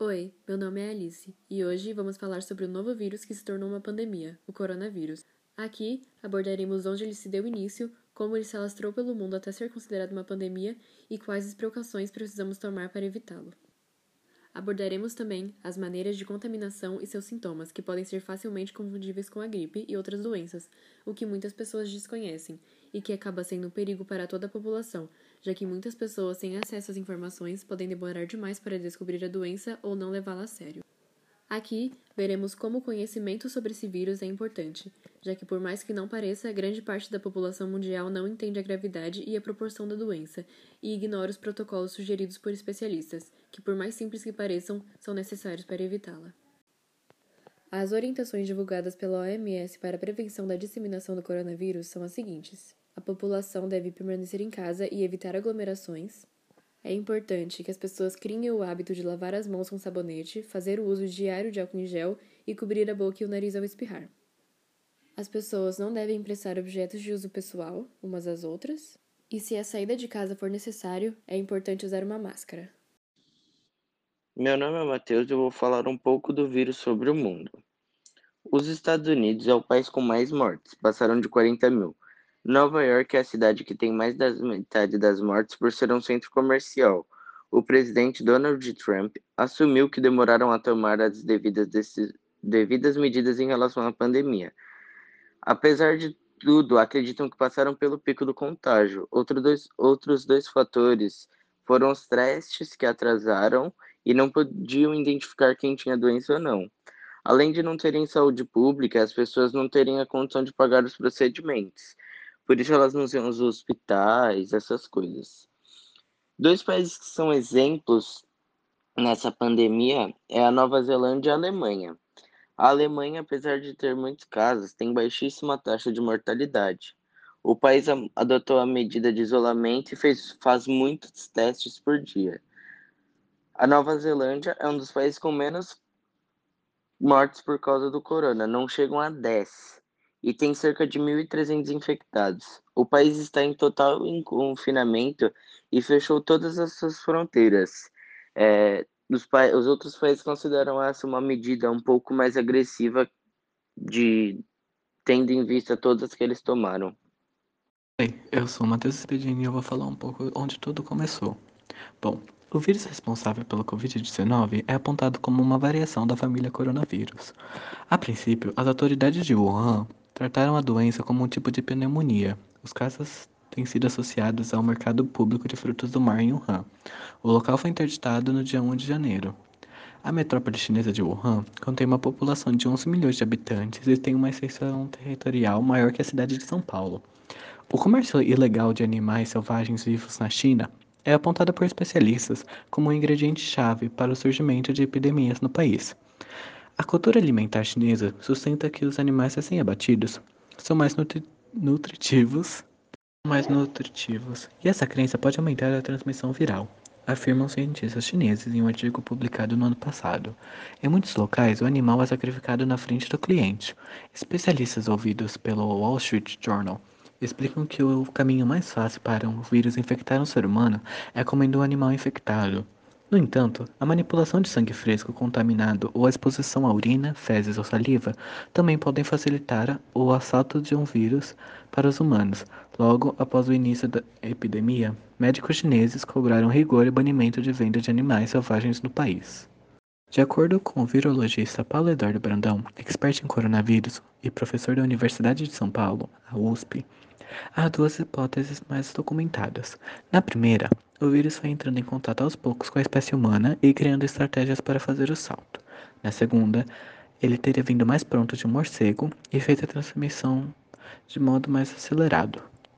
Oi, meu nome é Alice e hoje vamos falar sobre o novo vírus que se tornou uma pandemia, o coronavírus. Aqui abordaremos onde ele se deu início, como ele se alastrou pelo mundo até ser considerado uma pandemia e quais as precauções precisamos tomar para evitá-lo. Abordaremos também as maneiras de contaminação e seus sintomas, que podem ser facilmente confundíveis com a gripe e outras doenças, o que muitas pessoas desconhecem e que acaba sendo um perigo para toda a população, já que muitas pessoas sem acesso às informações podem demorar demais para descobrir a doença ou não levá-la a sério. Aqui veremos como o conhecimento sobre esse vírus é importante, já que, por mais que não pareça, grande parte da população mundial não entende a gravidade e a proporção da doença e ignora os protocolos sugeridos por especialistas, que, por mais simples que pareçam, são necessários para evitá-la. As orientações divulgadas pela OMS para a prevenção da disseminação do coronavírus são as seguintes: a população deve permanecer em casa e evitar aglomerações. É importante que as pessoas criem o hábito de lavar as mãos com sabonete, fazer o uso diário de álcool em gel e cobrir a boca e o nariz ao espirrar. As pessoas não devem emprestar objetos de uso pessoal umas às outras, e se a saída de casa for necessário, é importante usar uma máscara. Meu nome é Matheus e eu vou falar um pouco do vírus sobre o mundo. Os Estados Unidos é o país com mais mortes, passaram de 40 mil. Nova York é a cidade que tem mais da metade das mortes por ser um centro comercial. O presidente Donald Trump assumiu que demoraram a tomar as devidas, devidas medidas em relação à pandemia. Apesar de tudo, acreditam que passaram pelo pico do contágio. Outro dois, outros dois fatores foram os testes que atrasaram e não podiam identificar quem tinha doença ou não. Além de não terem saúde pública, as pessoas não terem a condição de pagar os procedimentos. Por isso elas não usam os hospitais, essas coisas. Dois países que são exemplos nessa pandemia é a Nova Zelândia e a Alemanha. A Alemanha, apesar de ter muitos casos, tem baixíssima taxa de mortalidade. O país adotou a medida de isolamento e fez, faz muitos testes por dia. A Nova Zelândia é um dos países com menos mortes por causa do corona, não chegam a 10 e tem cerca de 1.300 infectados. O país está em total confinamento e fechou todas as suas fronteiras. É, os, os outros países consideram essa uma medida um pouco mais agressiva, de tendo em vista todas que eles tomaram. Oi, eu sou o Matheus Spedini e eu vou falar um pouco onde tudo começou. Bom, o vírus responsável pelo Covid-19 é apontado como uma variação da família coronavírus. A princípio, as autoridades de Wuhan trataram a doença como um tipo de pneumonia. Os casos têm sido associados ao mercado público de frutos do mar em Wuhan. O local foi interditado no dia 1 de janeiro. A metrópole chinesa de Wuhan contém uma população de 11 milhões de habitantes e tem uma extensão territorial maior que a cidade de São Paulo. O comércio ilegal de animais selvagens vivos na China é apontado por especialistas como um ingrediente-chave para o surgimento de epidemias no país. A cultura alimentar chinesa sustenta que os animais recém-abatidos são mais nutri nutritivos, mais nutritivos, e essa crença pode aumentar a transmissão viral, afirmam cientistas chineses em um artigo publicado no ano passado. Em muitos locais, o animal é sacrificado na frente do cliente. Especialistas ouvidos pelo Wall Street Journal explicam que o caminho mais fácil para um vírus infectar um ser humano é comendo um animal infectado. No entanto, a manipulação de sangue fresco contaminado ou a exposição à urina, fezes ou saliva também podem facilitar o assalto de um vírus para os humanos. Logo após o início da epidemia, médicos chineses cobraram rigor e banimento de venda de animais selvagens no país. De acordo com o virologista Paulo Eduardo Brandão, expert em coronavírus e professor da Universidade de São Paulo, a USP, há duas hipóteses mais documentadas. Na primeira, o vírus foi entrando em contato aos poucos com a espécie humana e criando estratégias para fazer o salto. Na segunda, ele teria vindo mais pronto de um morcego e feito a transmissão de modo mais acelerado.